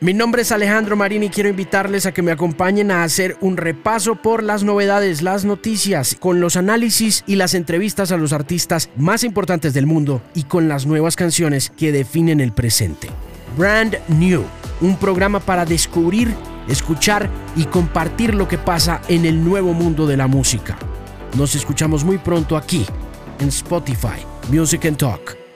Mi nombre es Alejandro Marín y quiero invitarles a que me acompañen a hacer un repaso por las novedades, las noticias, con los análisis y las entrevistas a los artistas más importantes del mundo y con las nuevas canciones que definen el presente. Brand New, un programa para descubrir, escuchar y compartir lo que pasa en el nuevo mundo de la música. Nos escuchamos muy pronto aquí en Spotify, Music and Talk.